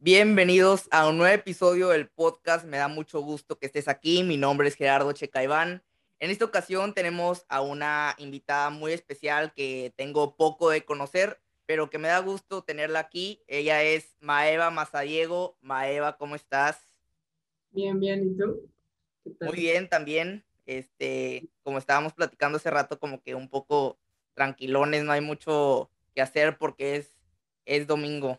Bienvenidos a un nuevo episodio del podcast. Me da mucho gusto que estés aquí. Mi nombre es Gerardo Checaiván. En esta ocasión tenemos a una invitada muy especial que tengo poco de conocer, pero que me da gusto tenerla aquí. Ella es Maeva Mazadiego. Maeva, ¿cómo estás? Bien, bien. ¿Y tú? Muy bien, también. Este, como estábamos platicando hace rato, como que un poco tranquilones, no hay mucho que hacer porque es, es domingo.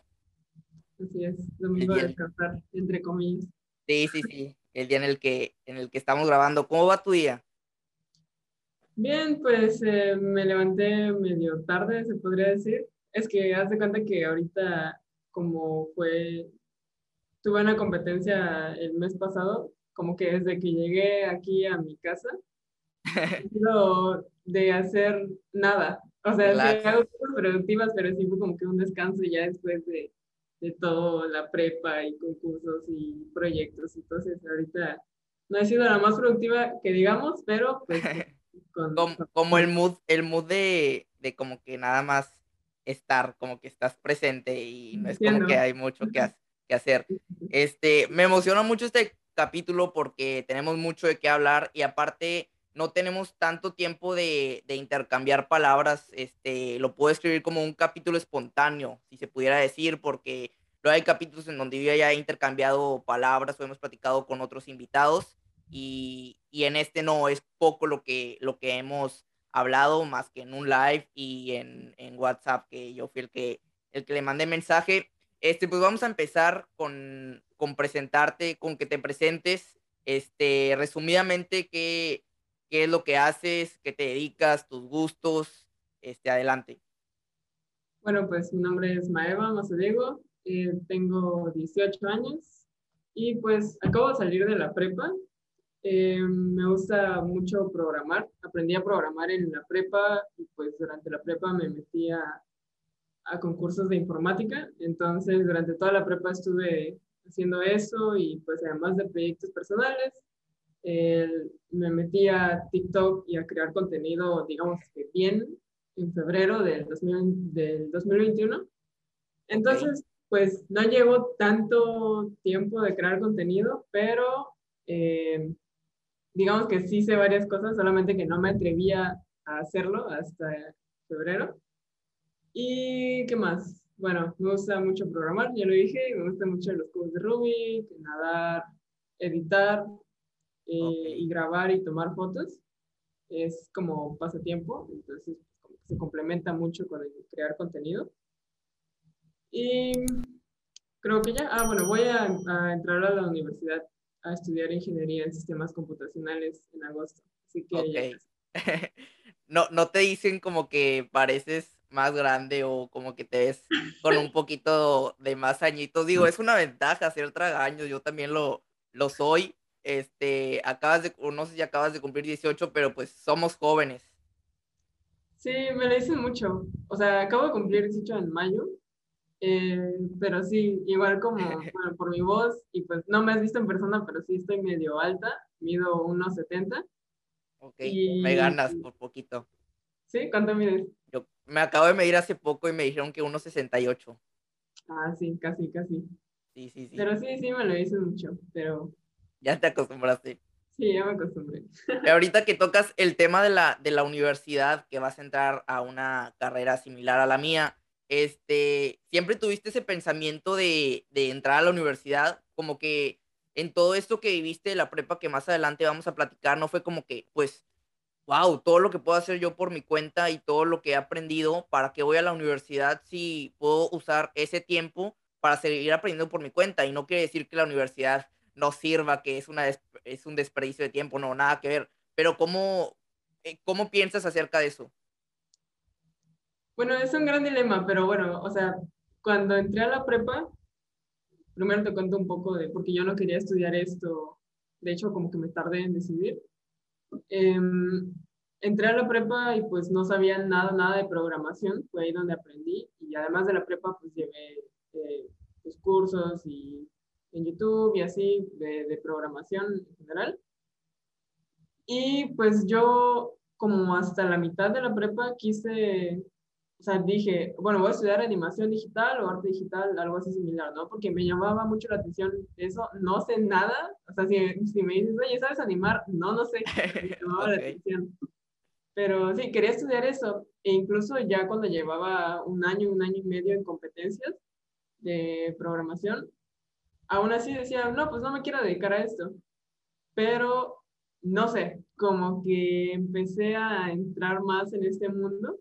Así es, domingo de descansar, entre comillas. Sí, sí, sí, el día en el que, en el que estamos grabando. ¿Cómo va tu día? Bien, pues eh, me levanté medio tarde, se podría decir. Es que haz de cuenta que ahorita, como fue, tuve una competencia el mes pasado, como que desde que llegué aquí a mi casa, de hacer nada. O sea, sí, hago cosas productivas, pero sí fue como que un descanso ya después de, de todo, la prepa y concursos y proyectos. Entonces, ahorita no he sido la más productiva que digamos, pero pues... como, el mood, el mood de, de, como que nada más estar, como que estás presente y no es como que hay mucho que, que hacer. Este, me emociona mucho este capítulo porque tenemos mucho de qué hablar y aparte no tenemos tanto tiempo de, intercambiar palabras, este, lo puedo escribir como un capítulo espontáneo, si se pudiera decir, porque no hay capítulos en donde yo ya he intercambiado palabras o hemos platicado con otros invitados y, y, en este no, es poco lo que, lo que hemos hablado, más que en un live y en, en WhatsApp, que yo fui el que, el que le mandé mensaje. Este, pues vamos a empezar con, con presentarte, con que te presentes, este, resumidamente, qué qué es lo que haces, qué te dedicas, tus gustos, este, adelante. Bueno, pues mi nombre es Maeva Mazadiego, eh, tengo 18 años y pues acabo de salir de la prepa. Eh, me gusta mucho programar, aprendí a programar en la prepa y pues durante la prepa me metí a, a concursos de informática, entonces durante toda la prepa estuve haciendo eso y pues además de proyectos personales, me metí a TikTok y a crear contenido, digamos que bien, en febrero del, 2021. Entonces, pues no llevo tanto tiempo de crear contenido, pero eh, digamos que sí sé varias cosas, solamente que no me atrevía a hacerlo hasta febrero. ¿Y qué más? Bueno, me gusta mucho programar, ya lo dije, me gusta mucho los cubos de Rubik, nadar, editar, eh, y grabar y tomar fotos es como pasatiempo, entonces se complementa mucho con el crear contenido. Y creo que ya, ah, bueno, voy a, entrar a la universidad a estudiar ingeniería en sistemas computacionales en agosto. Así que no, no te dicen como que pareces más grande o como que te ves con un poquito de más añitos. Digo, es una ventaja ser tragaños, yo también lo, lo soy, este, acabas de, no sé si acabas de cumplir 18, pero pues somos jóvenes. Sí, me lo dicen mucho. O sea, acabo de cumplir 18 en mayo, eh, pero sí, igual como bueno, por mi voz, y pues no me has visto en persona, pero sí estoy medio alta, mido 1,70. Ok, me ganas por poquito. ¿Sí? ¿Cuánto mides? Yo me acabo de medir hace poco y me dijeron que 1,68. Ah, sí, casi, casi. Sí, sí, sí. Pero sí, sí, me lo dicen mucho, pero ya te acostumbraste. Sí, ya me acostumbré. ahorita que tocas el tema de la, de la universidad, que vas a entrar a una carrera similar a la mía, este, ¿siempre tuviste ese pensamiento de, de entrar a la universidad? Como que en todo esto que viviste de la prepa, que más adelante vamos a platicar, no fue como que, pues, wow, todo lo que puedo hacer yo por mi cuenta y todo lo que he aprendido, ¿para qué voy a la universidad si puedo usar ese tiempo para seguir aprendiendo por mi cuenta? Y no quiere decir que la universidad no sirva, que es, una es un desperdicio de tiempo, no, nada que ver. Pero ¿cómo, eh, ¿cómo piensas acerca de eso? Bueno, es un gran dilema, pero bueno, o sea, cuando entré a la prepa, primero te cuento un poco de, porque yo no quería estudiar esto, de hecho como que me tardé en decidir. Em, entré a la prepa y pues no sabía nada, nada de programación, fue ahí donde aprendí y además de la prepa pues llevé eh, cursos y en YouTube y así, de, programación en general. Y pues yo como hasta la mitad de la prepa quise o sea, dije, bueno, voy a estudiar animación digital o arte digital, algo así similar, ¿no? Porque me llamaba mucho la atención eso, no sé nada, o sea, si, si me dices, oye, ¿sabes animar? No, no sé, me llamaba la atención. Pero sí, quería estudiar eso, e incluso ya cuando llevaba un año, un año y medio en competencias de programación, aún así decía, no, pues no me quiero dedicar a esto. Pero, no sé, como que empecé a entrar más en este mundo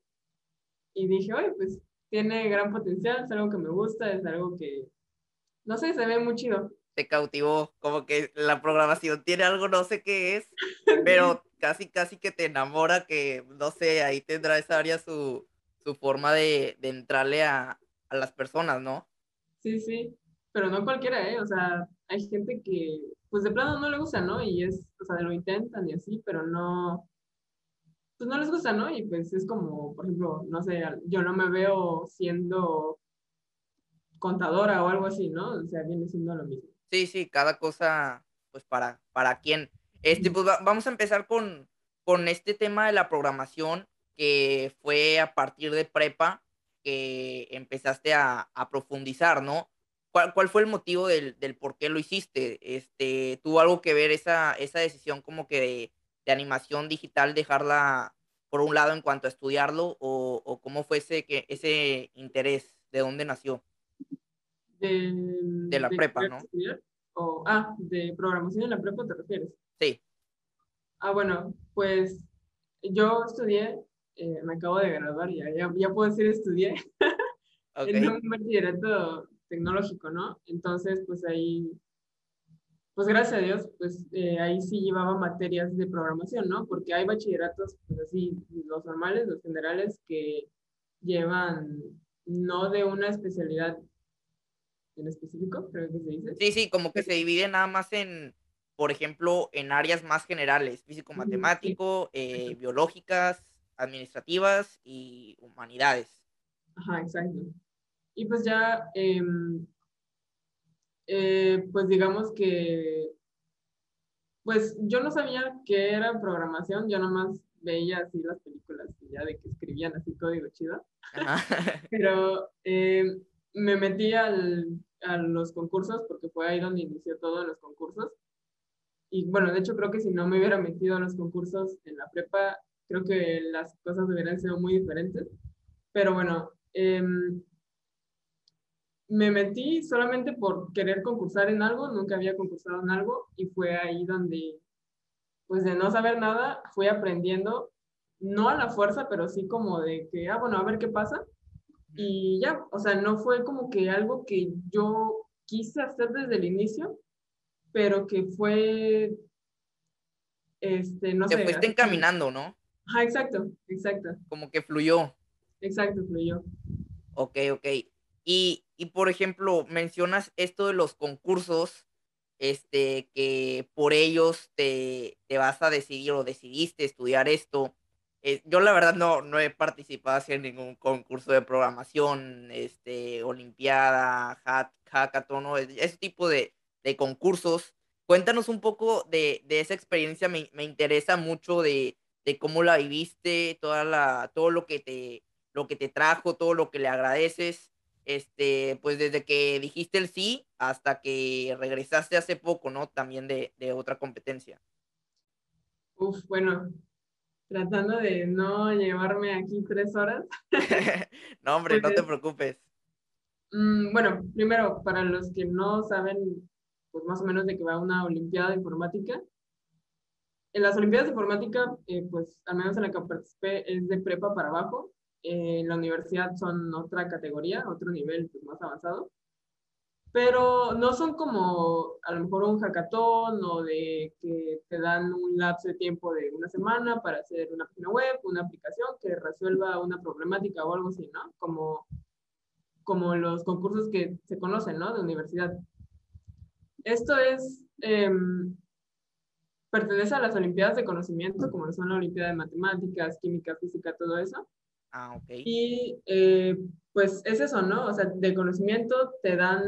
y dije, oye, pues tiene gran potencial, es algo que me gusta, es algo que, no sé, se ve muy chido. Te cautivó, como que la programación tiene algo, no sé qué es, pero casi, casi que te enamora, que, no sé, ahí tendrá esa área su, su forma de, de entrarle a, a las personas, ¿no? Sí, sí, pero no cualquiera, ¿eh? O sea, hay gente que, pues de plano no le gusta, ¿no? Y es, o sea, lo intentan y así, pero no, pues no les gusta, ¿no? Y pues es como, por ejemplo, no sé, yo no me veo siendo contadora o algo así, ¿no? O sea, viene siendo lo mismo. Sí, sí, cada cosa, pues para, para quién. Este, pues vamos a empezar con, con este tema de la programación que fue a partir de prepa que empezaste a, a profundizar, ¿no? ¿Cuál, ¿Cuál, fue el motivo del, del, por qué lo hiciste? Este, ¿Tuvo algo que ver esa, esa decisión como que de, de animación digital, dejarla por un lado en cuanto a estudiarlo o, o cómo fue ese, que, ese interés? ¿De dónde nació? De, de la de prepa, ¿no? O, ah, de programación en la prepa te refieres. Sí. Ah, bueno, pues yo estudié, eh, me acabo de graduar, ya, ya, ya puedo decir estudié, okay. en un bachillerato tecnológico, ¿no? Entonces, pues ahí pues gracias a Dios, pues eh, ahí sí llevaba materias de programación, ¿no? Porque hay bachilleratos, pues así, los normales, los generales, que llevan no de una especialidad en específico, creo que se dice. Sí, sí, como que se divide nada más en, por ejemplo, en áreas más generales, físico-matemático, sí. eh, biológicas, administrativas y humanidades. Ajá, exacto. Y pues ya... Eh, eh, pues digamos que, pues yo no sabía qué era programación, yo nomás veía así las películas y ya de que escribían así código chido. Pero eh, me metí al, a los concursos porque fue ahí donde inició todo en los concursos. Y bueno, de hecho creo que si no me hubiera metido a los concursos en la prepa, creo que las cosas hubieran sido muy diferentes. Pero bueno, eh, me metí solamente por querer concursar en algo, nunca había concursado en algo y fue ahí donde, pues de no saber nada, fui aprendiendo, no a la fuerza, pero sí como de que, ah, bueno, a ver qué pasa. Y ya, o sea, no fue como que algo que yo quise hacer desde el inicio, pero que fue, este, no Te sé. Te fuiste encaminando, ¿no? Ah, exacto, exacto. Como que fluyó. Exacto, fluyó. Ok, ok. Y, y, por ejemplo, mencionas esto de los concursos, este, que por ellos te, te vas a decidir o decidiste estudiar esto. Eh, yo la verdad no, no he participado en ningún concurso de programación, este, olimpiada, hack, hackathon, ¿no? ese tipo de, de, concursos. Cuéntanos un poco de, de esa experiencia, me, me, interesa mucho de, de cómo la viviste, toda la, todo lo que, te, lo que te trajo, todo lo que le agradeces este, pues desde que dijiste el sí hasta que regresaste hace poco, ¿no? También de, de otra competencia. Uf, bueno, tratando de no llevarme aquí tres horas. no, hombre, no te preocupes. Mmm, bueno, primero, para los que no saben, pues más o menos de que va una Olimpiada de Informática. En las Olimpiadas de Informática, eh, pues al menos en la que participé, es de prepa para abajo en la universidad son otra categoría, otro nivel pues, más avanzado, pero no son como a lo mejor un hackathon o de que te dan un lapso de tiempo de una semana para hacer una página web, una aplicación que resuelva una problemática o algo así, ¿no? Como, como los concursos que se conocen, ¿no? De universidad. Esto es, eh, pertenece a las Olimpiadas de Conocimiento, como son la Olimpiada de Matemáticas, Química, Física, todo eso. Ah, ok. Y eh, pues es eso, ¿no? O sea, de conocimiento te dan,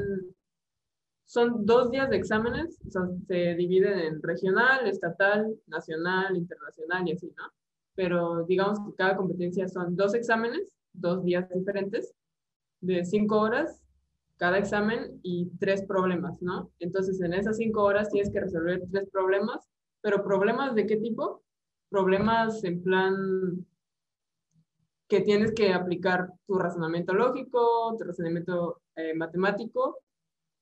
son dos días de exámenes, o sea, se dividen en regional, estatal, nacional, internacional y así, ¿no? Pero digamos que cada competencia son dos exámenes dos días diferentes de cinco horas cada examen y tres problemas, ¿no? Entonces, en esas cinco horas tienes que resolver tres problemas, pero problemas de qué tipo? Problemas en plan que tienes que aplicar tu razonamiento lógico, tu razonamiento eh, matemático,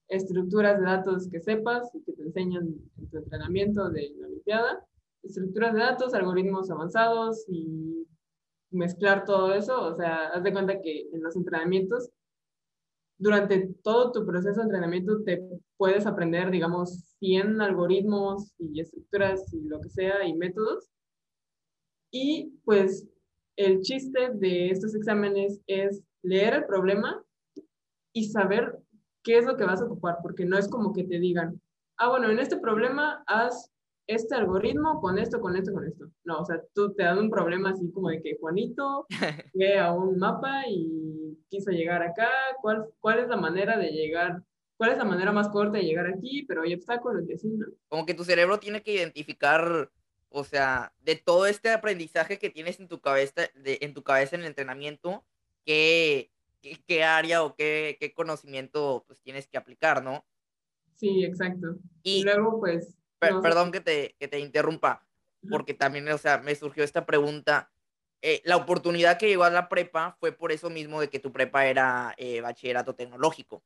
estructuras de datos que sepas y que te enseñan en tu entrenamiento de la Olimpiada, estructuras de datos, algoritmos avanzados y mezclar todo eso. O sea, haz de cuenta que en los entrenamientos durante todo tu proceso de entrenamiento te puedes aprender, digamos, 100 algoritmos y estructuras y lo que sea y métodos. Y pues el chiste de estos exámenes es leer el problema y saber qué es lo que vas a ocupar, porque no es como que te digan, ah, bueno, en este problema haz este algoritmo con esto, con esto, con esto. No, o sea, tú te dan un problema así como de que Juanito ve a un mapa y quiso llegar acá, ¿cuál, cuál es la manera de llegar? ¿Cuál es la manera más corta de llegar aquí? Pero hay obstáculos y así, ¿no? Como que tu cerebro tiene que identificar, o sea, de todo este aprendizaje que tienes en tu cabeza, de, en tu cabeza en el entrenamiento, qué, qué, área o qué, qué conocimiento pues tienes que aplicar, ¿no? Sí, exacto. y luego, pues, perdón que te, que te interrumpa, porque también, o sea, me surgió esta pregunta. Eh, la oportunidad que llegó a la prepa fue por eso mismo de que tu prepa era eh, bachillerato tecnológico.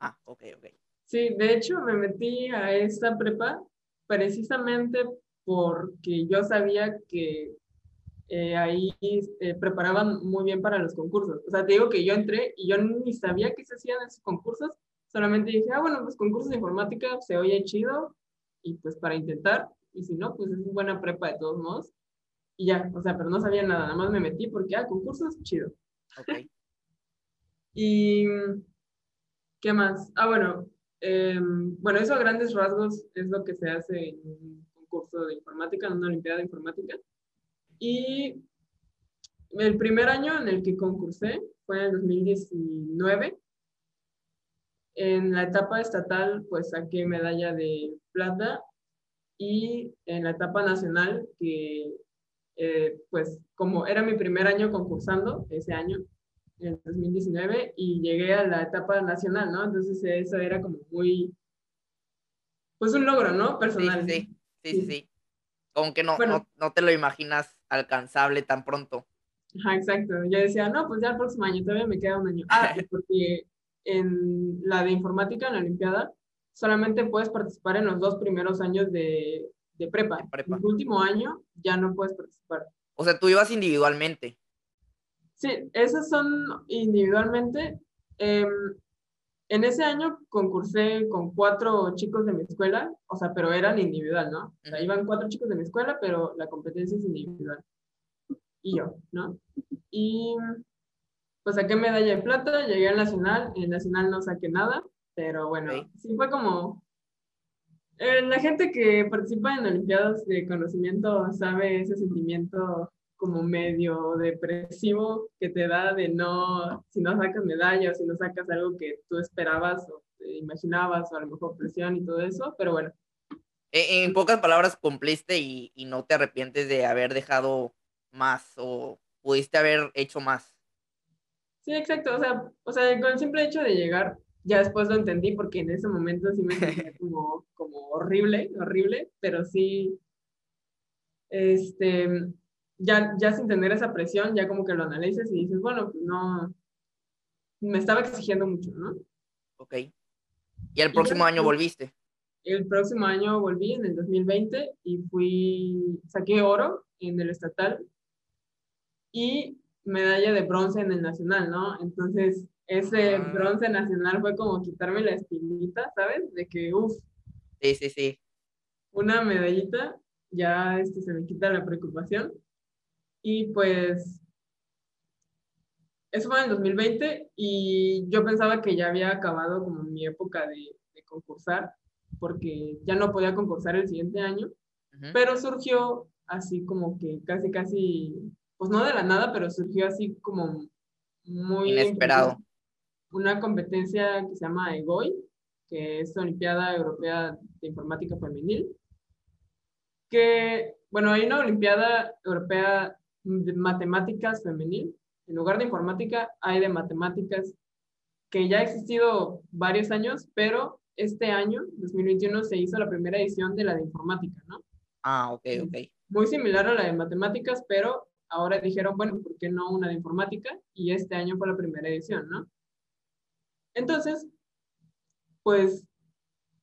Ah, ok, ok. Sí, de hecho me metí a esta prepa precisamente porque yo sabía que eh, ahí preparaban muy bien para los concursos. O sea, te digo que yo entré y yo ni sabía que se hacían esos concursos, solamente dije, ah, bueno, pues concursos de informática se oye chido, y pues para intentar, y si no, pues es una buena prepa de todos modos. Y ya, o sea, pero no sabía nada, nada más me metí porque, ah, concursos, chido. Ok. y, ¿qué más? Ah, bueno, em, bueno, eso a grandes rasgos es lo que se hace en un concurso de informática, en una olimpiada de informática. Y el primer año en el que concursé fue en el 2019 en la etapa estatal, pues saqué medalla de plata y en la etapa nacional, que eh, pues como era mi primer año concursando, ese año, en 2019, y llegué a la etapa nacional, ¿no? Entonces eso era como muy, pues un logro, ¿no? Personal. Sí, sí, sí, sí. Como que no, no, no, te lo imaginas alcanzable tan pronto. Ajá, exacto. Yo decía, no, pues ya el próximo año, todavía me queda un año. Ah, porque en la de informática, en la Olimpiada, solamente puedes participar en los dos primeros años de, de prepa. En el último año ya no puedes participar. O sea, tú ibas individualmente. Sí, esas son individualmente. Em, en ese año concursé con cuatro chicos de mi escuela, o sea, pero eran individual, ¿no? O sea, iban cuatro chicos de mi escuela, pero la competencia es individual. Y yo, ¿no? Y pues saqué medalla de plata, llegué al nacional, en el nacional no saqué nada, pero bueno, sí fue como... Eh, la gente que participa en Olimpiadas de conocimiento sabe ese sentimiento como medio depresivo que te da de no, si no sacas medalla o si no sacas algo que tú esperabas o te imaginabas o a lo mejor presión y todo eso, pero bueno. En, pocas palabras, cumpliste y, y no te arrepientes de haber dejado más o pudiste haber hecho más. Sí, exacto. O sea, o sea, con el simple hecho de llegar, ya después lo entendí porque en ese momento sí me sentía como, como horrible, horrible, pero sí, este, ya, ya sin tener esa presión, ya como que lo analices y dices, bueno, pues no, me estaba exigiendo mucho, ¿no? Ok. ¿Y el próximo año volviste? El próximo año volví en el 2020 y fui, saqué oro en el estatal y medalla de bronce en el nacional, ¿no? Entonces, ese ah. bronce nacional fue como quitarme la espinita, ¿sabes? De que, uff. Sí, sí, sí. Una medallita, ya este, se me quita la preocupación. Y pues, eso fue en el 2020 y yo pensaba que ya había acabado como mi época de, concursar, porque ya no podía concursar el siguiente año, pero surgió así como que casi, casi pues no de la nada, pero surgió así como muy... Inesperado. Una competencia que se llama EGOI, que es Olimpiada Europea de Informática Femenil, que, bueno, hay una Olimpiada Europea de Matemáticas Femenil, en lugar de informática hay de matemáticas, que ya ha existido varios años, pero este año, 2021, se hizo la primera edición de la de informática, ¿no? Ah, ok, ok. Muy similar a la de matemáticas, pero ahora dijeron, bueno, ¿por qué no una de informática? Y este año fue la primera edición, ¿no? Entonces, pues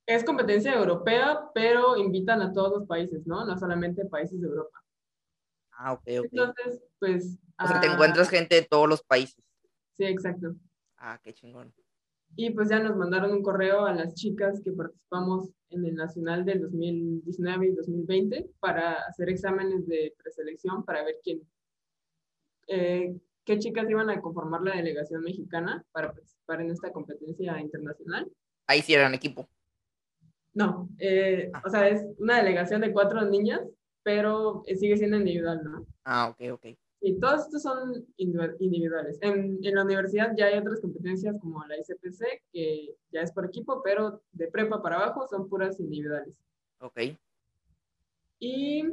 es competencia europea, pero invitan a todos los países, ¿no? No solamente países de Europa. Ah, ok, ok. Entonces, pues... O sea, te encuentras gente de todos los países. Sí, exacto. Ah, qué chingón. Y pues ya nos mandaron un correo a las chicas que participamos en el Nacional del 2019 y 2020 para hacer exámenes de preselección para ver quién, eh, qué chicas iban a conformar la delegación mexicana para participar en esta competencia internacional. Ahí sí eran equipo. No, eh, ah. o sea, es una delegación de cuatro niñas, pero sigue siendo individual, ¿no? Ah, ok, ok. Y todos estos son individuales. En, en, la universidad ya hay otras competencias como la ICPC, que ya es por equipo, pero de prepa para abajo son puras individuales. Ok. Y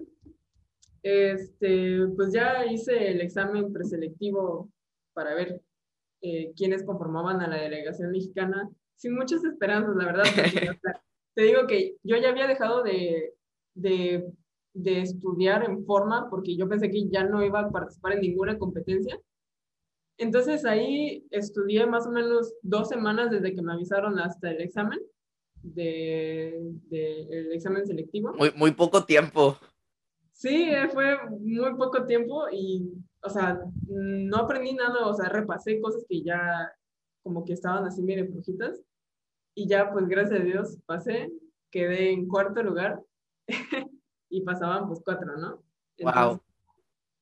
este, pues ya hice el examen preselectivo para ver eh, quiénes conformaban a la delegación mexicana, sin muchas esperanzas, la verdad. te digo que yo ya había dejado de, de de estudiar en forma porque yo pensé que ya no iba a participar en ninguna competencia. Entonces ahí estudié más o menos dos semanas desde que me avisaron hasta el examen, de, el examen selectivo. Muy, muy poco tiempo. Sí, eh, fue muy poco tiempo y, o sea, no aprendí nada, o sea, repasé cosas que ya como que estaban así medio flojitas y ya pues gracias a Dios pasé, quedé en cuarto lugar y pasaban pues cuatro, ¿no? wow.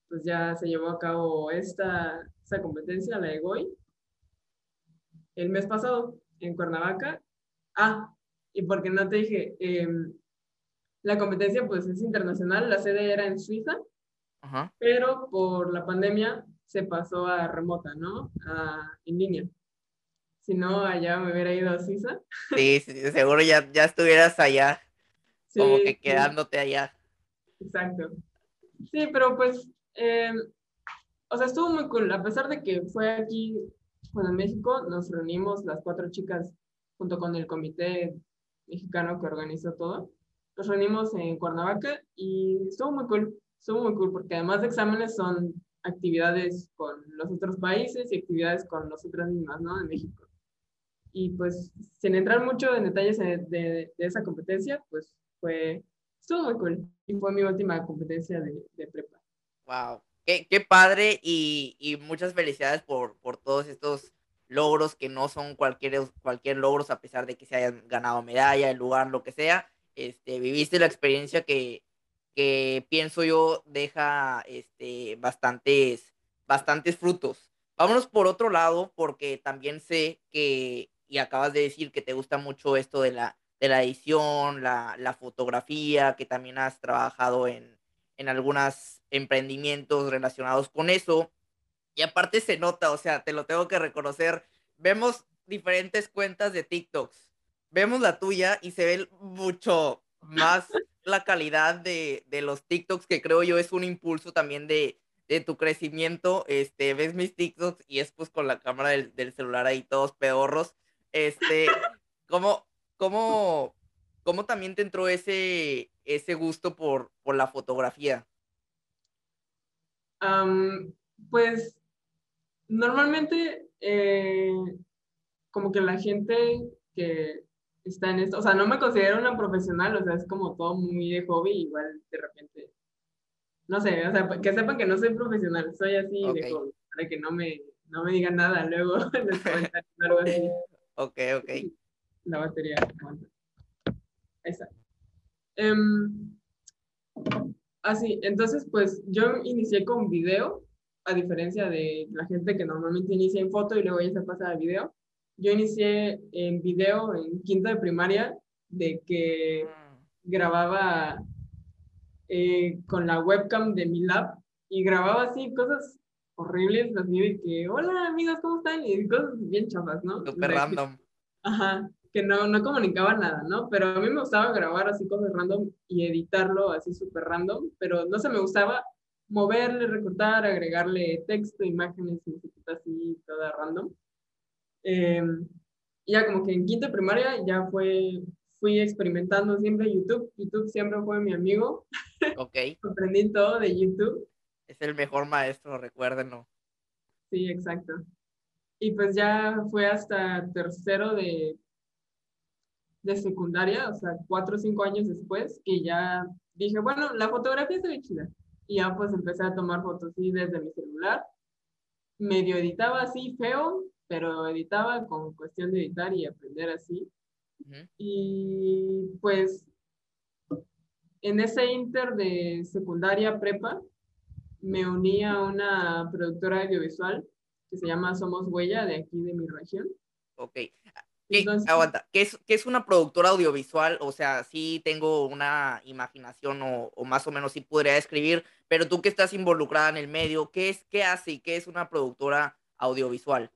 Pues ya se llevó a cabo esta, esta competencia, la de GOI, el mes pasado en Cuernavaca. Ah, y porque no te dije, em, la competencia pues es internacional, la sede era en Suiza, pero por la pandemia se pasó a remota, ¿no? A, en línea. Si no, allá me hubiera ido a Suiza. Sí, sí seguro ya, ya estuvieras allá como que quedándote allá. Exacto. Sí, pero pues, eh, o sea, estuvo muy cool. A pesar de que fue aquí, bueno, en México, nos reunimos las cuatro chicas junto con el comité mexicano que organizó todo. Nos reunimos en Cuernavaca y estuvo muy cool. Estuvo muy cool porque además de exámenes son actividades con los otros países y actividades con nosotras mismas, ¿no? De México. Y pues, sin entrar mucho en detalles de, de esa competencia, pues fue, estuvo muy cool. Y fue mi última competencia de, de prepa. Wow, qué, qué padre y, y, muchas felicidades por, por todos estos logros que no son cualquier, cualquier logros a pesar de que se hayan ganado medalla, el lugar, lo que sea. Este, viviste la experiencia que, que pienso yo deja este, bastantes, bastantes frutos. Vámonos por otro lado, porque también sé que, y acabas de decir que te gusta mucho esto de la, de la edición, la, la fotografía, que también has trabajado en, en algunos emprendimientos relacionados con eso. Y aparte se nota, o sea, te lo tengo que reconocer. Vemos diferentes cuentas de TikToks. Vemos la tuya y se ve mucho más la calidad de, de los TikToks, que creo yo es un impulso también de, de tu crecimiento. Este, ves mis TikToks y es pues con la cámara del, del celular ahí todos pedorros. Este, como ¿cómo, cómo también te entró ese, ese gusto por, por la fotografía? pues normalmente eh, como que la gente que está en esto, o sea, no me considero una profesional, o sea, es como todo muy de hobby, igual de repente, no sé, o sea, que sepan que no soy profesional, soy así de hobby, para que no me, no me digan nada luego en los comentarios algo así. Ok, ok la batería. Ahí está. Em, así, entonces pues yo inicié con video, a diferencia de la gente que normalmente inicia en foto y luego ya se pasa a video. Yo inicié en video en quinta de primaria, de que grababa eh, con la webcam de mi lab y grababa así cosas horribles, así de que, hola amigos, ¿cómo están? Y cosas bien chafas, ¿no? Super random. Ajá que no, no comunicaba nada, ¿no? Pero a mí me gustaba grabar así cosas random y editarlo así súper random, pero no se me gustaba moverle, recortar, agregarle texto, imágenes, así, toda random. Em, ya como que en quinta primaria ya fue, fui experimentando siempre YouTube. YouTube siempre fue mi amigo. Ok. Aprendí todo de YouTube. Es el mejor maestro, recuérdenlo. Sí, exacto. Y pues ya fue hasta tercero de, de secundaria, o sea, cuatro o cinco años después, que ya dije, bueno, la fotografía está bien chida. Y ya pues empecé a tomar fotos así desde mi celular. Medio editaba así feo, pero editaba con cuestión de editar y aprender así. Y pues en ese inter de secundaria prepa, me uní a una productora audiovisual que se llama Somos Huella de aquí de mi región. Ok. ¿Qué, aguanta, ¿qué es, ¿qué es, una productora audiovisual? O sea, sí tengo una imaginación o, o, más o menos sí podría describir, pero tú que estás involucrada en el medio, ¿qué es, qué hace y qué es una productora audiovisual?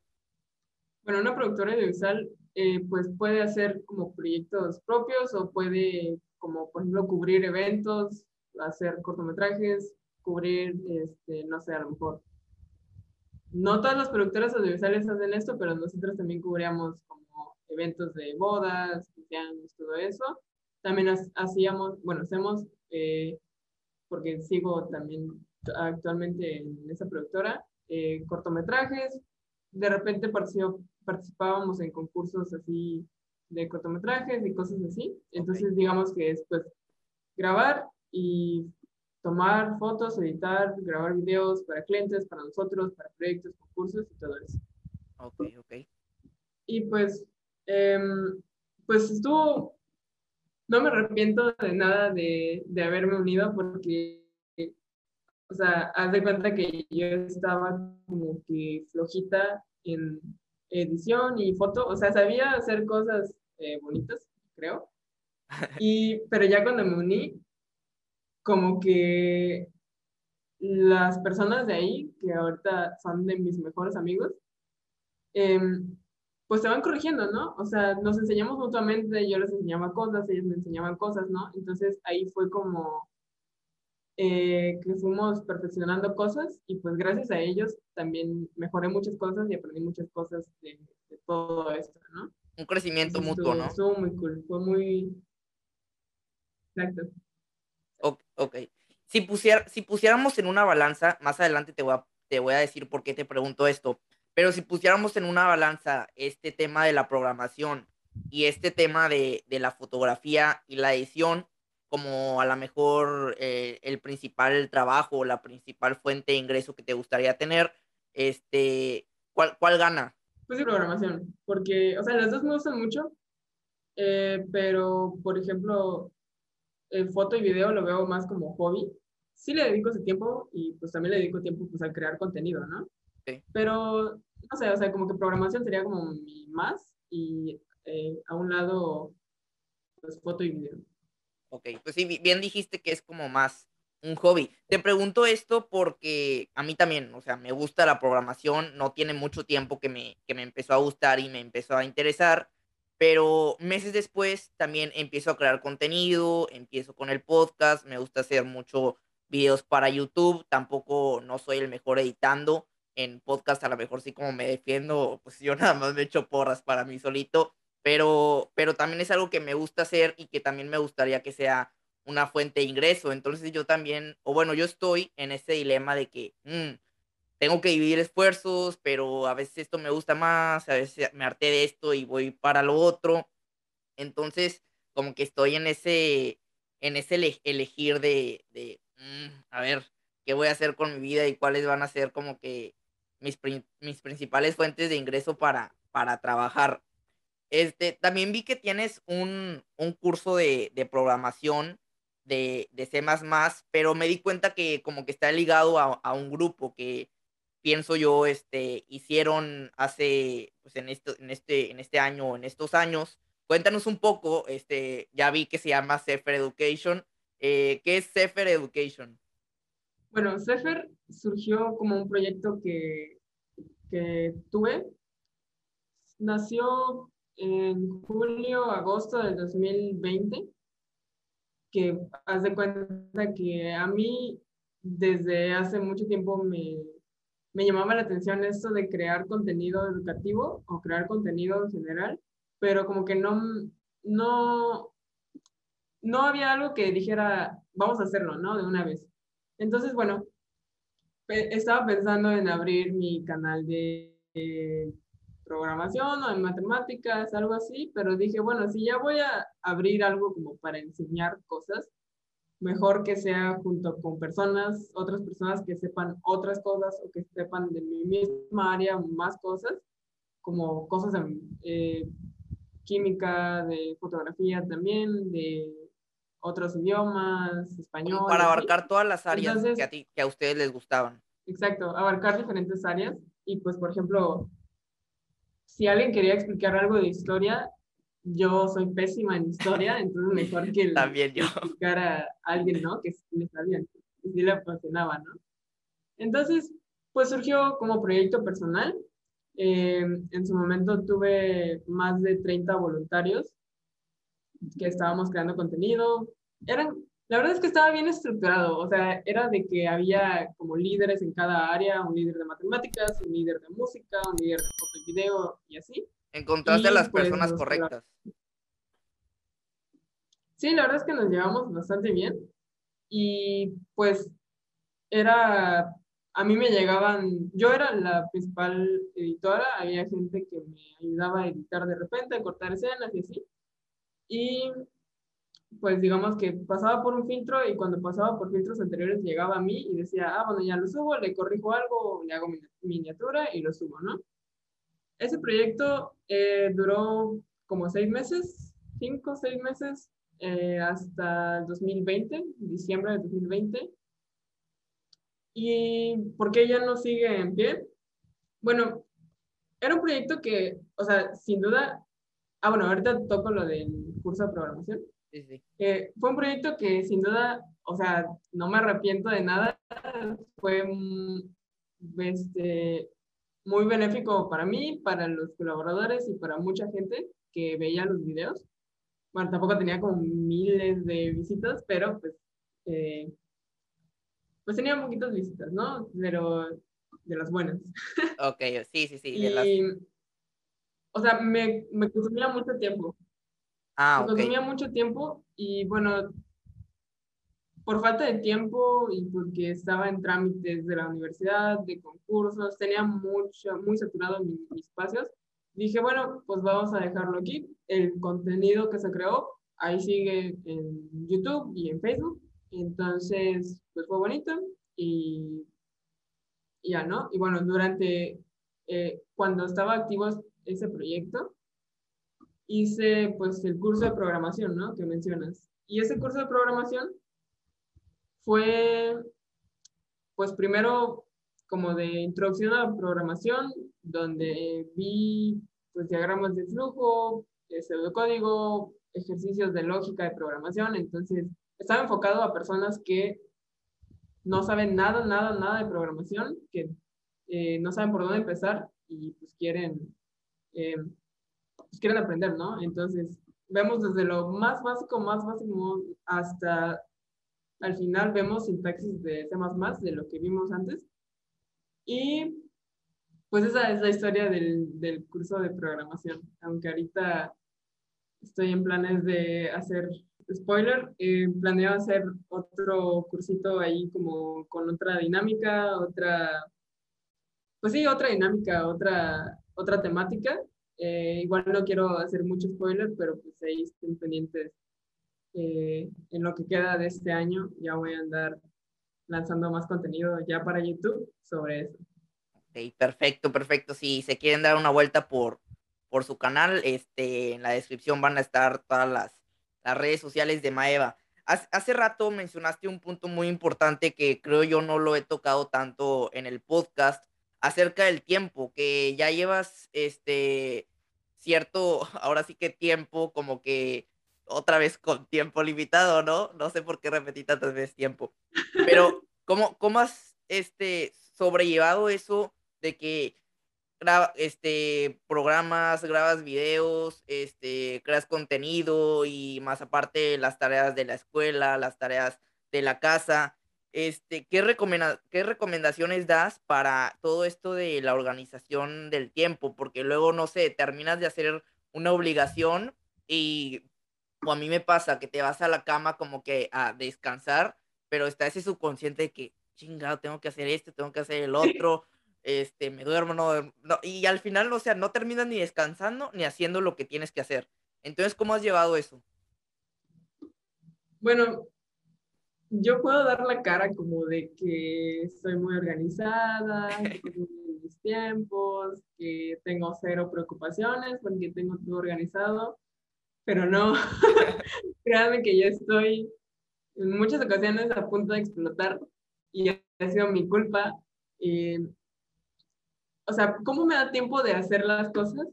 Bueno, una productora audiovisual eh, pues puede hacer como proyectos propios o puede como por ejemplo cubrir eventos, hacer cortometrajes, cubrir, este, no sé, a lo mejor. No todas las productoras audiovisuales hacen esto, pero nosotros también cubríamos como eventos de bodas, cumpleaños, todo eso. También hacíamos, bueno, hacemos, eh, porque sigo también actualmente en esa productora, eh, cortometrajes. De repente participábamos en concursos así de cortometrajes y cosas así. Entonces, digamos que es pues grabar y tomar fotos, editar, grabar videos para clientes, para nosotros, para proyectos, concursos y todo eso. Ok, ok. Y pues, em, pues estuvo, no me arrepiento de nada de, de haberme unido porque, o sea, haz de cuenta que yo estaba como que flojita en edición y foto, o sea, sabía hacer cosas eh, bonitas, creo. Y, pero ya cuando me uní, como que las personas de ahí, que ahorita son de mis mejores amigos, em, pues se van corrigiendo, ¿no? O sea, nos enseñamos mutuamente, yo les enseñaba cosas, ellos me enseñaban cosas, ¿no? Entonces ahí fue como eh, que fuimos perfeccionando cosas y pues gracias a ellos también mejoré muchas cosas y aprendí muchas cosas de, todo esto, ¿no? Un crecimiento mutuo, ¿no? Estuvo muy cool, fue muy... Exacto. Ok. Si, pusiera, si pusiéramos en una balanza, más adelante te voy, a, te voy a decir por qué te pregunto esto, pero si pusiéramos en una balanza este tema de la programación y este tema de, de la fotografía y la edición, como a lo mejor eh, el principal trabajo la principal fuente de ingreso que te gustaría tener, este, ¿cuál, cuál gana? Pues sí, programación, porque, o sea, las dos me gustan mucho, eh, pero, por ejemplo, el foto y video lo veo más como hobby. Sí le dedico ese tiempo y pues también le dedico tiempo pues a crear contenido, ¿no? Sí. Pero, no sé, o sea, como que programación sería como mi más y eh, a un lado, pues foto y video. Ok, pues sí, bien dijiste que es como más un hobby. Te pregunto esto porque a mí también, o sea, me gusta la programación, no tiene mucho tiempo que me, que me empezó a gustar y me empezó a interesar, pero meses después también empiezo a crear contenido, empiezo con el podcast, me gusta hacer mucho videos para YouTube, tampoco no soy el mejor editando, en podcast a lo mejor sí como me defiendo, pues yo nada más me echo porras para mí solito, pero, pero también es algo que me gusta hacer y que también me gustaría que sea una fuente de ingreso, entonces yo también, o bueno, yo estoy en ese dilema de que, mm, tengo que dividir esfuerzos, pero a veces esto me gusta más, a veces me harté de esto y voy para lo otro. Entonces, como que estoy en ese, en ese elegir de, de mm, a ver, qué voy a hacer con mi vida y cuáles van a ser como que mis, mis principales fuentes de ingreso para, para trabajar. Este, también vi que tienes un, un curso de, de programación de, de C++, pero me di cuenta que como que está ligado a, a un grupo que pienso yo, este, hicieron hace, pues en, esto, en, este, en este año, en estos años. Cuéntanos un poco, este, ya vi que se llama Sefer Education. Eh, ¿Qué es Sefer Education? Bueno, Sefer surgió como un proyecto que, que tuve. Nació en julio, agosto del 2020, que haz de cuenta que a mí desde hace mucho tiempo me, me llamaba la atención esto de crear contenido educativo o crear contenido en general, pero como que no, no, no había algo que dijera, vamos a hacerlo, ¿no? De una vez. Entonces, bueno, estaba pensando en abrir mi canal de programación o en matemáticas, algo así, pero dije, bueno, si ya voy a abrir algo como para enseñar cosas, mejor que sea junto con personas, otras personas que sepan otras cosas o que sepan de mi misma área más cosas, como cosas de eh, química, de fotografía también, de otros idiomas, español. para abarcar todas las áreas que, a ti, que a ustedes les gustaban. Exacto, abarcar diferentes áreas y pues, por ejemplo, si alguien quería explicar algo de historia, yo soy pésima en historia, entonces mejor que También yo. explicar a alguien, ¿no? Que le sabía, que sí le apasionaba, ¿no? Entonces, pues surgió como proyecto personal. Eh, en su momento tuve más de 30 voluntarios que estábamos creando contenido. Eran la verdad es que estaba bien estructurado, o sea, era de que había como líderes en cada área, un líder de matemáticas, un líder de música, un líder de foto y video y así. Encontraste a las pues, personas correctas. Sí, la verdad es que nos llevamos bastante bien y pues era, a mí me llegaban, yo era la principal editora, había gente que me ayudaba a editar de repente, a cortar escenas y así. Y pues digamos que pasaba por un filtro y cuando pasaba por filtros anteriores llegaba a mí y decía, ah, bueno, ya lo subo, le corrijo algo, le hago miniatura y lo subo, ¿no? Ese proyecto eh, duró como seis meses, cinco, seis meses, eh, hasta el 2020, diciembre de 2020. ¿Y por qué ya no sigue en pie? Bueno, era un proyecto que, o sea, sin duda, ah, bueno, ahorita toco lo del curso de programación eh, fue un proyecto que sin duda, o sea, no me arrepiento de nada. Fue este, muy benéfico para mí, para los colaboradores y para mucha gente que veía los videos. Bueno, tampoco tenía como miles de visitas, pero pues, eh, pues tenía poquitas visitas, ¿no? Pero de las buenas. Ok, sí, sí, sí. y, O sea, me, me consumía mucho tiempo. Ah, ok. Consumía mucho tiempo y bueno, por falta de tiempo y porque estaba en trámites de la universidad, de concursos, tenía mucho, muy saturado mis, mis espacios. Dije, bueno, pues vamos a dejarlo aquí. El contenido que se creó, ahí sigue en YouTube y en Facebook. Entonces, pues fue bonito y, ya, ¿no? Y bueno, durante, eh, cuando estaba activo ese proyecto, hice pues el curso de programación, ¿no? Que mencionas. Y ese curso de programación fue pues primero como de introducción a la programación, donde vi pues diagramas de flujo, pseudocódigo, ejercicios de lógica de programación, entonces estaba enfocado a personas que no saben nada, nada, nada de programación, que eh, no saben por dónde empezar y pues quieren eh, pues, quieren aprender, ¿no? Entonces, vemos desde lo más básico, más básico, hasta al final vemos sintaxis de C++, de lo que vimos antes. Y pues esa es la historia del, del curso de programación, aunque ahorita estoy en planes de hacer spoiler, eh, planeo hacer otro cursito ahí como con otra dinámica, otra, pues sí, otra dinámica, otra, otra temática, eh, igual no quiero hacer mucho spoiler, pero pues ahí estén pendientes eh, en lo que queda de este año. Ya voy a andar lanzando más contenido ya para YouTube sobre eso. Perfecto, perfecto. Si se quieren dar una vuelta por, por su canal, este, en la descripción van a estar todas las, las redes sociales de Maeva. Hace rato mencionaste un punto muy importante que creo yo no lo he tocado tanto en el podcast acerca del tiempo, que ya llevas este cierto, ahora sí que tiempo, como que otra vez con tiempo limitado, ¿no? No sé por qué repetí tantas veces tiempo. Pero, ¿cómo, cómo has este, sobrellevado eso de que graba, este, programas, grabas videos, este, creas contenido y más aparte las tareas de la escuela, las tareas de la casa? Este, ¿qué, ¿qué recomendaciones das para todo esto de la organización del tiempo? Porque luego, no sé, terminas de hacer una obligación y o a mí me pasa que te vas a la cama como que a descansar, pero está ese subconsciente de que, chingado, tengo que hacer esto, tengo que hacer el otro, este, me duermo, no, no, y al final, o sea, no terminas ni descansando ni haciendo lo que tienes que hacer. Entonces, ¿cómo has llevado eso? Bueno, yo puedo dar la cara como de que soy muy organizada, que tengo mis tiempos, que tengo cero preocupaciones porque tengo todo organizado, pero no, créanme que yo estoy en muchas ocasiones a punto de explotar y ha sido mi culpa. o sea, ¿cómo me da tiempo de hacer las cosas?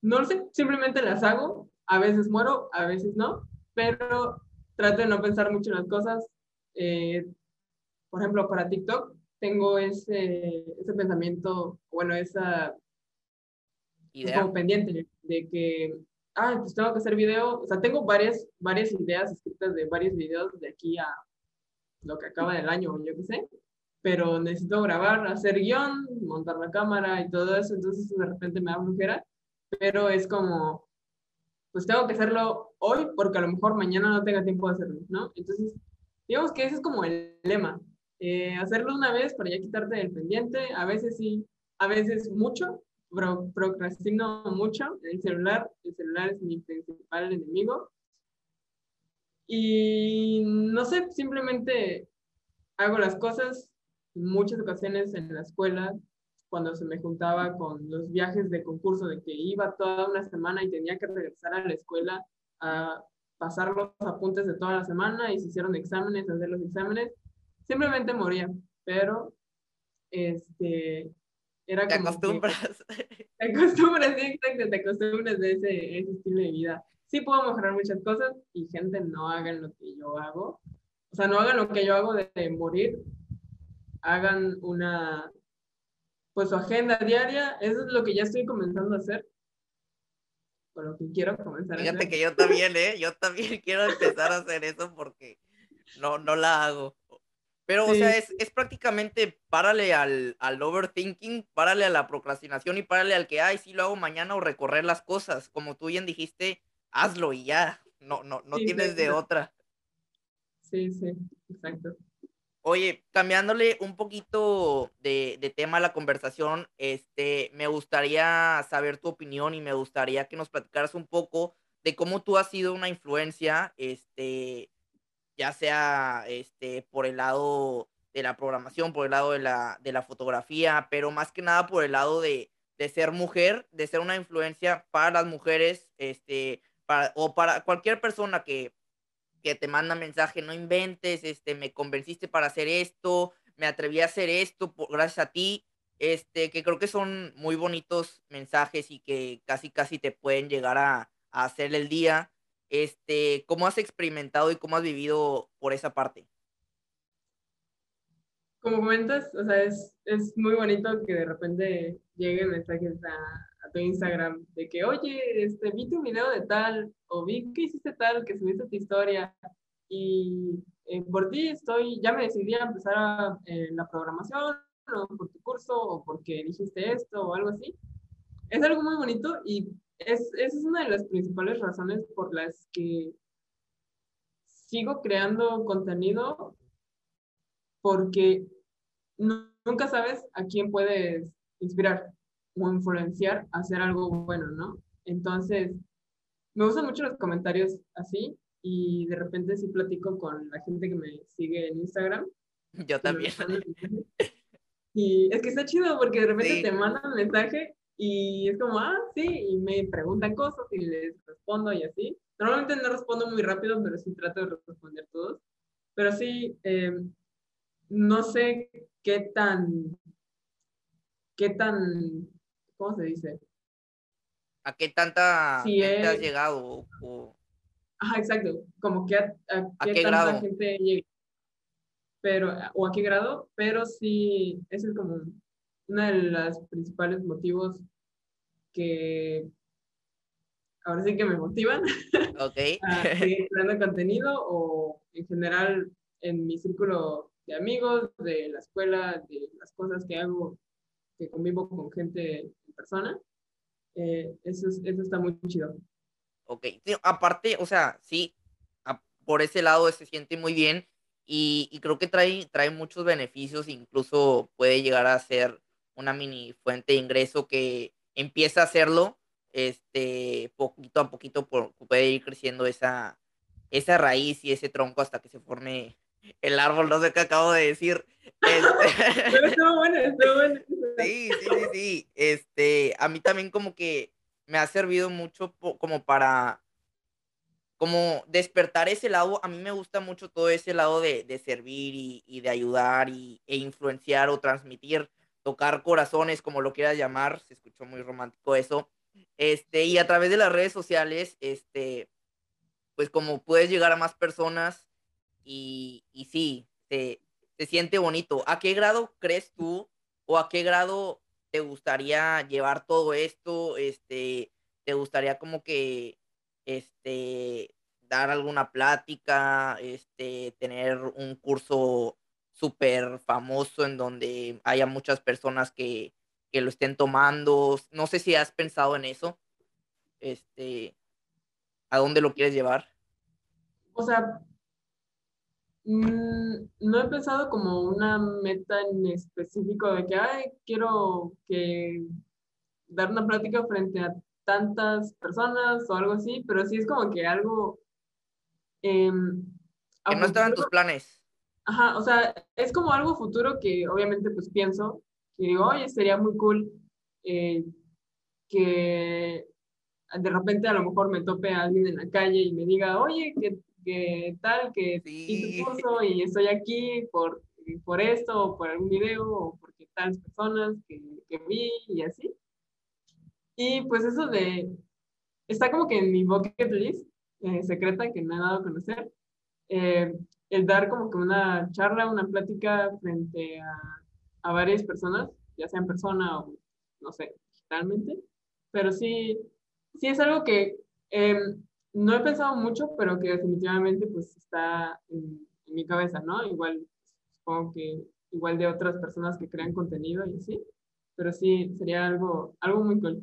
No lo sé, simplemente las hago, a veces muero, a veces no, pero trato de no pensar mucho en las cosas. Eh, por ejemplo, para TikTok tengo ese, ese pensamiento, bueno, esa idea como pendiente de que ah, pues tengo que hacer video, o sea, tengo varias, varias ideas escritas de varios videos de aquí a lo que acaba del año, yo qué sé, pero necesito grabar, hacer guion, montar la cámara y todo eso, entonces de repente me da flujera, pero es como, pues tengo que hacerlo hoy porque a lo mejor mañana no tenga tiempo de hacerlo, ¿no? Entonces, digamos que ese es como el lema, eh, hacerlo una vez para ya quitarte el pendiente, a veces sí, a veces mucho, procrastino mucho. El celular, el celular es mi principal enemigo. Y no sé, simplemente hago las cosas en muchas ocasiones en la escuela, cuando se me juntaba con los viajes de concurso, de que iba toda una semana y tenía que regresar a la escuela a pasar los apuntes de toda la semana y se hicieron exámenes, hacer los exámenes, simplemente moría, pero este, era te acostumbras. te acostumbras, sí, te acostumbras de ese, ese estilo de vida. Sí puedo mejorar muchas cosas y gente no hagan lo que yo hago. O sea, no hagan lo que yo hago de, morir. Hagan una, pues su agenda diaria. Eso es lo que ya estoy comenzando a hacer. Por lo que quiero comenzar Fíjate a hacer. que yo también, ¿eh? Yo también quiero empezar a hacer eso porque no, no la hago. Pero, o sea, es, es, prácticamente párale al, al overthinking, párale a la procrastinación y párale al que, ay, sí lo hago mañana o recorrer las cosas. Como tú bien dijiste, hazlo y ya. No, no, no tienes de otra. Sí, sí, exacto. Oye, cambiándole un poquito de, tema a la conversación, este, me gustaría saber tu opinión y me gustaría que nos platicaras un poco de cómo tú has sido una influencia, este, ya sea este, por el lado de la programación, por el lado de la, de la fotografía, pero más que nada por el lado de, de ser mujer, de ser una influencia para las mujeres, este, para, o para cualquier persona que, que te manda mensaje, no inventes, este, me convenciste para hacer esto, me atreví a hacer esto por, gracias a ti, este, que creo que son muy bonitos mensajes y que casi, casi te pueden llegar a, a hacer el día. Este, ¿cómo has experimentado y cómo has vivido por esa parte? Como comentas, o sea, es, es muy bonito que de repente lleguen mensajes a, tu Instagram de que, oye, este, vi tu video de tal, o vi que hiciste tal, que subiste tu historia, y eh, por ti estoy, ya me decidí a empezar a, eh, la programación, o por tu curso, o porque dijiste esto, o algo así. Es algo muy bonito y es, esa es una de las principales razones por las que sigo creando contenido porque nunca sabes a quién puedes inspirar o influenciar a hacer algo bueno, ¿no? Entonces, me gustan mucho los comentarios así y de repente sí platico con la gente que me sigue en Instagram. Yo también. Y es que está chido porque de repente te mandan un mensaje y es como, ah, sí, y me preguntan cosas y les respondo y así. Normalmente no respondo muy rápido, pero sí trato de responder todos. Pero sí, em, no sé qué tan, qué tan, ¿cómo se dice? ¿A qué tanta gente has llegado? Ajá, exacto. Como que a, qué, tanta gente llega. Pero, o a qué grado, pero sí, ese es como uno de los principales motivos que ahora sí que me motivan okay. a seguir creando contenido o en general en mi círculo de amigos, de la escuela, de las cosas que hago, que convivo con gente en persona. Eh, eso, eso está muy chido. Ok, aparte, o sea, sí, por ese lado se siente muy bien y, y, creo que trae, trae muchos beneficios, incluso puede llegar a ser una mini fuente de ingreso que empieza a hacerlo, este, poquito a poquito por, puede ir creciendo esa, esa raíz y ese tronco hasta que se forme el árbol, no sé qué acabo de decir. Este... Pero estuvo bueno, estuvo bueno. Sí, sí, sí, sí. Este, a mí también como que me ha servido mucho como para como despertar ese lado, a mí me gusta mucho todo ese lado de, de servir y, y, de ayudar y, e influenciar o transmitir, tocar corazones, como lo quieras llamar, se escuchó muy romántico eso, este, y a través de las redes sociales, este, pues como puedes llegar a más personas y, y sí, se, se siente bonito. ¿A qué grado crees tú o a qué grado te gustaría llevar todo esto? Este, ¿te gustaría como que este, dar alguna plática, este, tener un curso súper famoso en donde haya muchas personas que, que, lo estén tomando. No sé si has pensado en eso. Este, ¿A dónde lo quieres llevar? O sea, no he pensado como una meta en específico de que, ay, quiero que dar una plática frente a tantas personas o algo así, pero sí es como que algo... Eh, que no estaban tus planes. Ajá, o sea, es como algo futuro que obviamente pues pienso, que digo, oye, sería muy cool eh, que de repente a lo mejor me tope a alguien en la calle y me diga, oye, ¿qué, qué tal? Que sí. hice curso y estoy aquí por, por esto, o por algún video, o porque tales personas que, que vi y así. Y pues eso de, está como que en mi bucket list eh, secreta que me ha dado a conocer, eh, el dar como que una charla, una plática frente a, a, varias personas, ya sea en persona o, no sé, digitalmente, pero sí, sí es algo que eh, no he pensado mucho, pero que definitivamente pues está en, mi cabeza, ¿no? Igual, supongo que igual de otras personas que crean contenido y así, pero sí sería algo, algo muy cool.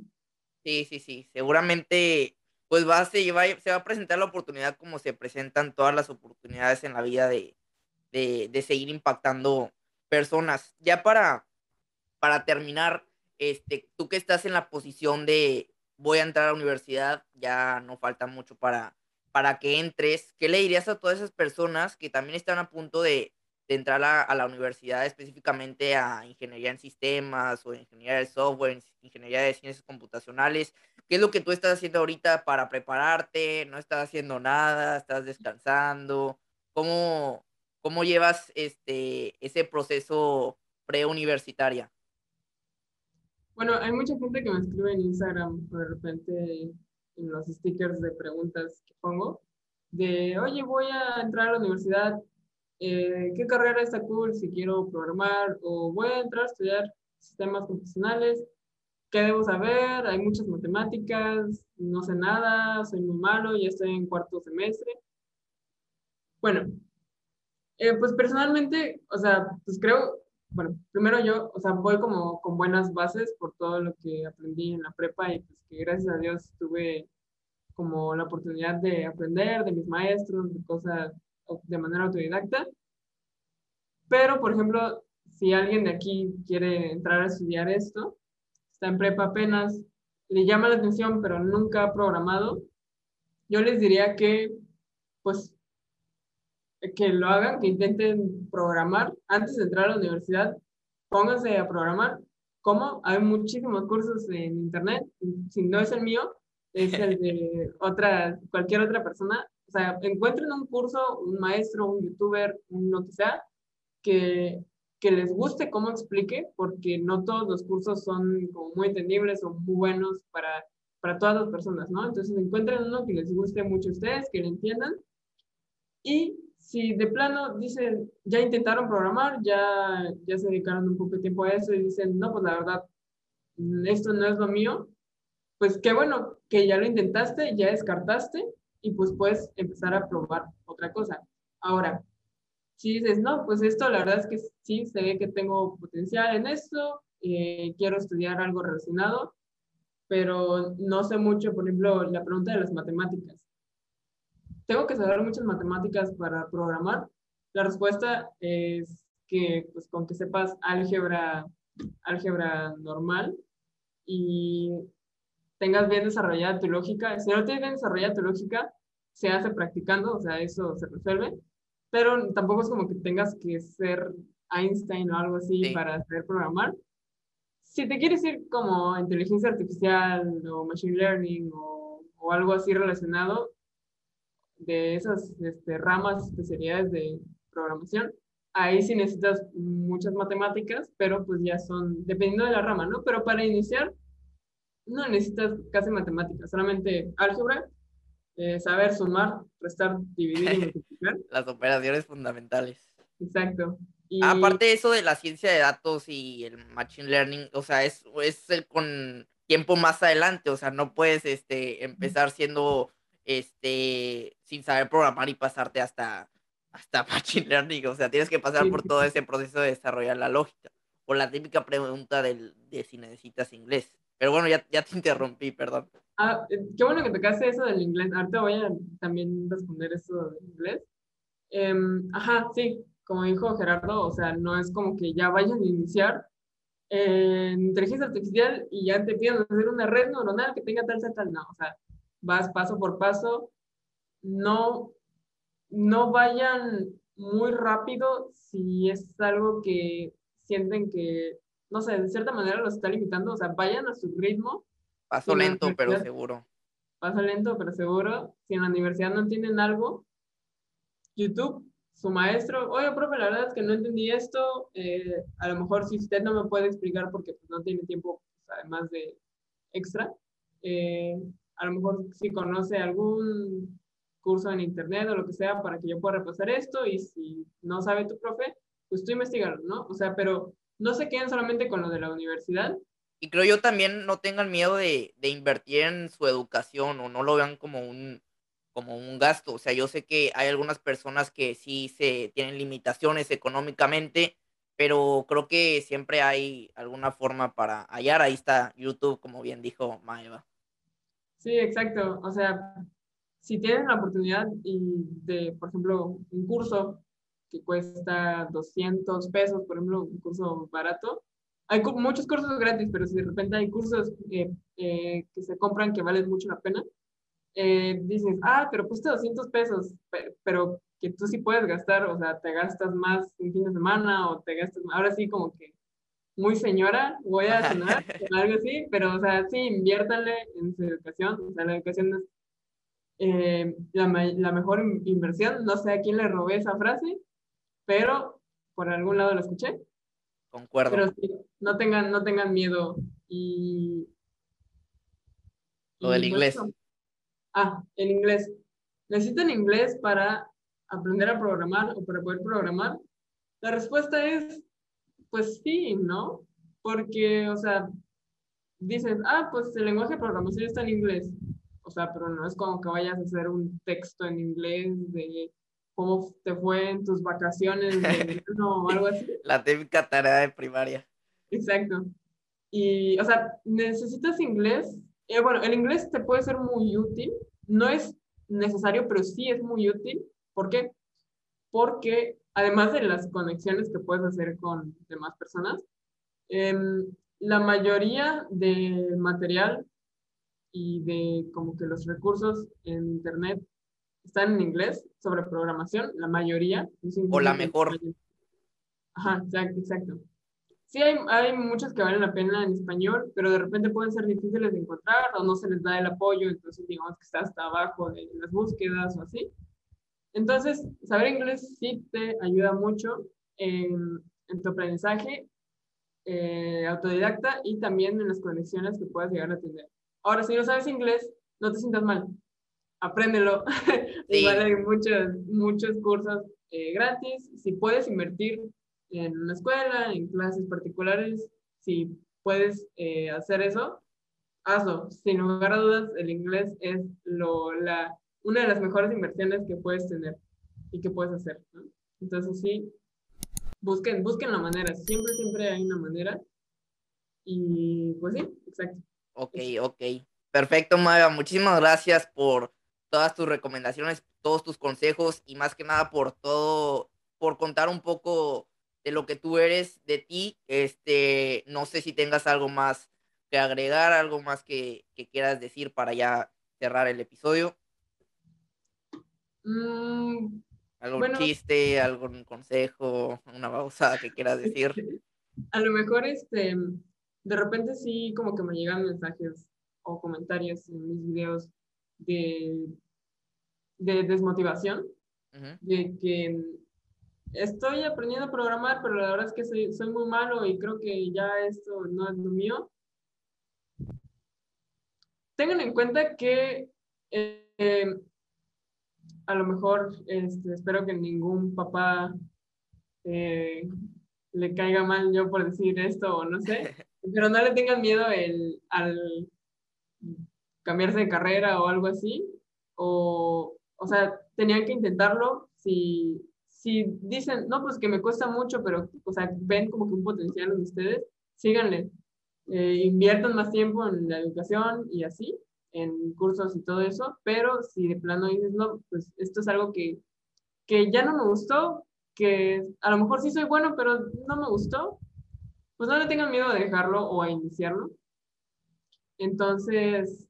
Sí, sí, sí. Seguramente, pues va, se, va, se va a presentar la oportunidad como se presentan todas las oportunidades en la vida de, de, de seguir impactando personas. Ya para, para terminar, este, tú que estás en la posición de voy a entrar a la universidad, ya no falta mucho para, para que entres. ¿Qué le dirías a todas esas personas que también están a punto de, entrar a, a, la universidad específicamente a ingeniería en sistemas o ingeniería de software, ingeniería de ciencias computacionales. ¿Qué es lo que tú estás haciendo ahorita para prepararte? ¿No estás haciendo nada? ¿Estás descansando? ¿Cómo, cómo llevas este, ese proceso preuniversitaria? Bueno, hay mucha gente que me escribe en Instagram de repente en los stickers de preguntas que pongo, de, oye, voy a entrar a la universidad, eh, qué carrera está cool si quiero programar o voy a entrar a estudiar sistemas computacionales, qué debo saber, hay muchas matemáticas, no sé nada, soy muy malo, ya estoy en cuarto semestre. Bueno, eh, pues personalmente, o sea, pues creo, bueno, primero yo, o sea, voy como con buenas bases por todo lo que aprendí en la prepa y pues que gracias a Dios tuve como la oportunidad de aprender de mis maestros, de cosas de manera autodidacta. Pero, por ejemplo, si alguien de aquí quiere entrar a estudiar esto, está en prepa apenas, le llama la atención, pero nunca ha programado, yo les diría que, pues, que lo hagan, que intenten programar antes de entrar a la universidad, pónganse a programar. ¿Cómo? Hay muchísimos cursos en internet, si no es el mío, es el de otra, cualquier otra persona, o sea, encuentren un curso, un maestro, un youtuber, un lo que sea, que, que les guste cómo explique, porque no todos los cursos son como muy entendibles o muy buenos para, para todas las personas, ¿no? Entonces encuentren uno que les guste mucho a ustedes, que lo entiendan. Y si de plano dicen, ya intentaron programar, ya, ya se dedicaron un poco de tiempo a eso y dicen, no, pues la verdad, esto no es lo mío, pues qué bueno que ya lo intentaste, ya descartaste y pues puedes empezar a probar otra cosa. Ahora, si dices, no, pues esto la verdad es que sí, se ve que tengo potencial en esto, eh, quiero estudiar algo relacionado, pero no sé mucho, por ejemplo, la pregunta de las matemáticas. ¿Tengo que saber muchas matemáticas para programar? La respuesta es que pues, con que sepas álgebra, álgebra normal y tengas bien desarrollada tu lógica. Si no tienes bien desarrollada tu lógica, se hace practicando, o sea, eso se resuelve, pero tampoco es como que tengas que ser Einstein o algo así para saber programar. Si te quieres ir como inteligencia artificial o machine learning o, o algo así relacionado de esas este, ramas, especialidades de programación, ahí sí necesitas muchas matemáticas, pero pues ya son, dependiendo de la rama, ¿no? Pero para iniciar, no necesitas casi matemáticas, solamente álgebra, eh, saber sumar, restar, dividir y multiplicar. Las operaciones fundamentales. Exacto. Aparte de eso de la ciencia de datos y el machine learning, o sea, es, es el con tiempo más adelante, o sea, no puedes este, empezar siendo, este, sin saber programar y pasarte hasta, hasta machine learning, o sea, tienes que pasar por todo ese proceso de desarrollar la lógica, o la típica pregunta del, de si necesitas inglés. Pero bueno, ya, ya te interrumpí, perdón. Ah, eh, qué bueno que tocaste eso del inglés. Ahorita voy a también responder eso del inglés. Em, ajá, sí, como dijo Gerardo, o sea, no es como que ya vayan a iniciar en inteligencia artificial y ya te piden hacer una red neuronal que tenga tal, tal, tal. No, o sea, vas paso por paso. No, no vayan muy rápido si es algo que sienten que no sé, de cierta manera los está limitando, o sea, vayan a su ritmo. Paso lento, pero seguro. Paso lento, pero seguro. Si en la universidad no entienden algo, YouTube, su maestro, oye, profe, la verdad es que no entendí esto, eh, a lo mejor si usted no me puede explicar porque pues, no tiene tiempo, pues, además de extra, eh, a lo mejor si conoce algún curso en internet o lo que sea para que yo pueda repasar esto y si no sabe tu profe, pues tú investigarlo, ¿no? O sea, pero no se queden solamente con lo de la universidad. Y creo yo también no tengan miedo de, invertir en su educación o no lo vean como un, como un gasto. O sea, yo sé que hay algunas personas que sí se tienen limitaciones económicamente, pero creo que siempre hay alguna forma para hallar. Ahí está YouTube, como bien dijo Maeva. Sí, exacto. O sea, si tienen la oportunidad y de, por ejemplo, un curso que cuesta 200 pesos, por ejemplo, un curso barato. Hay muchos cursos gratis, pero si de repente hay cursos eh, eh, que se compran que valen mucho la pena, eh, dices, ah, pero cuesta 200 pesos, pero que tú sí puedes gastar, o sea, te gastas más un fin de semana o te gastas, ahora sí como que muy señora, voy a cenar, algo así, pero o sea, sí, inviértale en su educación, o sea, la educación es la, la, mejor inversión, no sé a quién le robé esa frase, pero por algún lado lo escuché. Concuerdo. Pero sí, no tengan, no tengan miedo y... Lo del inglés. ah, el inglés. ¿Necesitan inglés para aprender a programar o para poder programar? La respuesta es, pues sí, ¿no? Porque, o sea, dices, ah, pues el lenguaje de programación está en inglés. O sea, pero no es como que vayas a hacer un texto en inglés de cómo te fue en tus vacaciones o algo así. La típica tarea de primaria. Exacto. Y, o sea, necesitas inglés. Eh, bueno, el inglés te puede ser muy útil. No es necesario, pero sí es muy útil. ¿Por qué? Porque además de las conexiones que puedes hacer con demás personas, em, la mayoría del material y de como que los recursos en Internet están en inglés sobre programación, la mayoría. O la mejor. Ajá, exacto, exacto. Sí, hay, hay muchos que valen la pena en español, pero de repente pueden ser difíciles de encontrar o no se les da el apoyo, entonces digamos que está hasta abajo de las búsquedas o así. Entonces, saber inglés sí te ayuda mucho en, en tu aprendizaje eh, autodidacta y también en las conexiones que puedas llegar a tener. Ahora, si no sabes inglés, no te sientas mal apréndelo. Igual hay muchos, muchos cursos eh, gratis. Si puedes invertir en una escuela, en clases particulares, si puedes eh, hacer eso, hazlo. Sin lugar a dudas, el inglés es lo, la, una de las mejores inversiones que puedes tener y que puedes hacer. Entonces sí, busquen, busquen la manera, siempre, siempre hay una manera. Y pues sí, exacto. Ok, ok. Perfecto, Maya. Muchísimas gracias por todas tus recomendaciones, todos tus consejos y más que nada por todo, por contar un poco de lo que tú eres, de ti. Este, no sé si tengas algo más que agregar, algo más que, quieras decir para ya cerrar el episodio. Mm, ¿Algún chiste, algún consejo, una babosada que quieras decir? A lo mejor, este, de repente sí como que me llegan mensajes o comentarios en mis videos de, de desmotivación, de que estoy aprendiendo a programar, pero la verdad es que soy, soy muy malo y creo que ya esto no es lo mío. Tengan en cuenta que eh, a lo mejor este, espero que ningún papá eh, le caiga mal yo por decir esto o no sé, pero no le tengan miedo el, al cambiarse de carrera o algo así, o, o sea, tenían que intentarlo si, si dicen, no, pues que me cuesta mucho, pero, o sea, ven como que un potencial en ustedes, síganle, eh, inviertan más tiempo en la educación y así, en cursos y todo eso, pero si de plano dices, no, pues esto es algo que, que ya no me gustó, que a lo mejor sí soy bueno, pero no me gustó, pues no le tengan miedo a dejarlo o a iniciarlo. Entonces,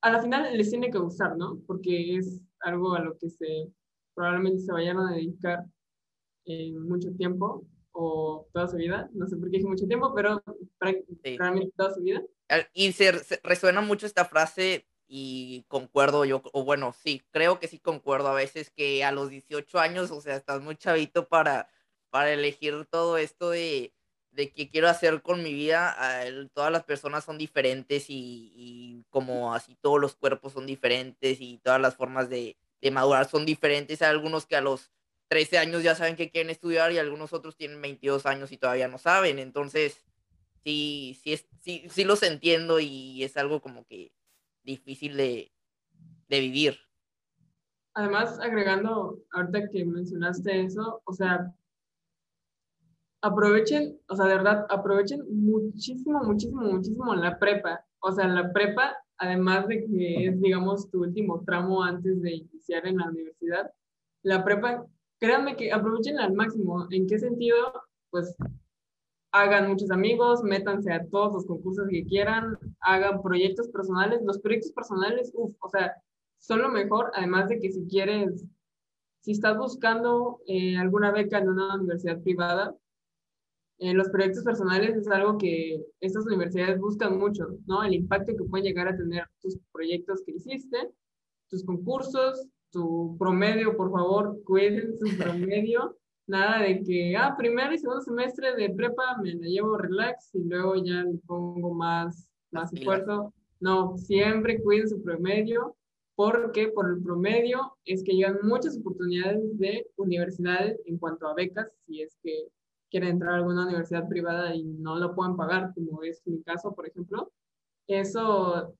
a la final les tiene que gustar, ¿no? Porque es algo a lo que se probablemente se vayan a dedicar en mucho tiempo o toda su vida. No sé por qué dije mucho tiempo, pero realmente toda su vida. Y se, resuena mucho esta frase y concuerdo yo, o bueno, sí, creo que sí concuerdo a veces que a los 18 años, o sea, estás muy chavito para, para elegir todo esto de, de qué quiero hacer con mi vida. todas las personas son diferentes y, y, como así todos los cuerpos son diferentes y todas las formas de, de madurar son diferentes. Hay algunos que a los 13 años ya saben que quieren estudiar y algunos otros tienen 22 años y todavía no saben. Entonces, sí, sí, es, sí, sí los entiendo y es algo como que difícil de, de vivir. Además, agregando, ahorita que mencionaste eso, o sea, aprovechen, o sea, de verdad, aprovechen muchísimo, muchísimo, muchísimo la prepa. O sea, la prepa, además de que es, digamos, tu último tramo antes de iniciar en la universidad, la prepa, créanme que aprovechen al máximo. ¿En qué sentido? Pues hagan muchos amigos, métanse a todos los concursos que quieran, hagan proyectos personales. Los proyectos personales, uff, o sea, son lo mejor, además de que si quieres, si estás buscando eh, alguna beca en una universidad privada, eh, los proyectos personales es algo que estas universidades buscan mucho, ¿no? El impacto que pueden llegar a tener tus proyectos que hiciste, tus concursos, tu promedio, por favor, cuiden su promedio nada de que, ah, primer y segundo semestre de prepa me la llevo relax y luego ya le pongo más, más esfuerzo. No, siempre cuiden su promedio, porque por el promedio es que llegan muchas oportunidades de universidades en cuanto a becas, si es que quieren entrar a alguna universidad privada y no lo puedan pagar, como es mi caso, por ejemplo. Eso,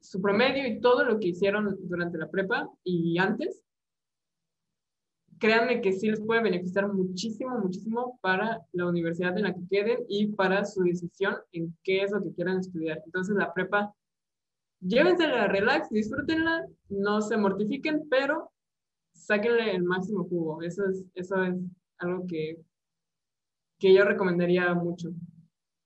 su promedio y todo lo que hicieron durante la prepa y antes, créanme que sí les puede beneficiar muchísimo, muchísimo para la universidad en la que queden y para su decisión en qué es lo que quieran estudiar. Entonces, la prepa, llévensela, relax, disfrútenla, no se mortifiquen, pero sáquenle el máximo jugo. Eso es, eso es algo que, que yo recomendaría mucho.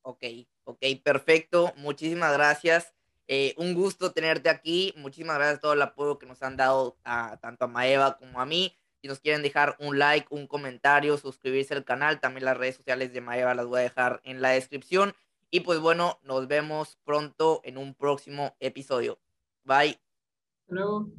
Ok, ok, perfecto. Muchísimas gracias. Eh, un gusto tenerte aquí. Muchísimas gracias por todo el apoyo que nos han dado a, tanto a Maeva como a mí. Si nos quieren dejar un like, un comentario, suscribirse al canal, también las redes sociales de Maeva las voy a dejar en la descripción. Y pues bueno, nos vemos pronto en un próximo episodio. Bye. Luego.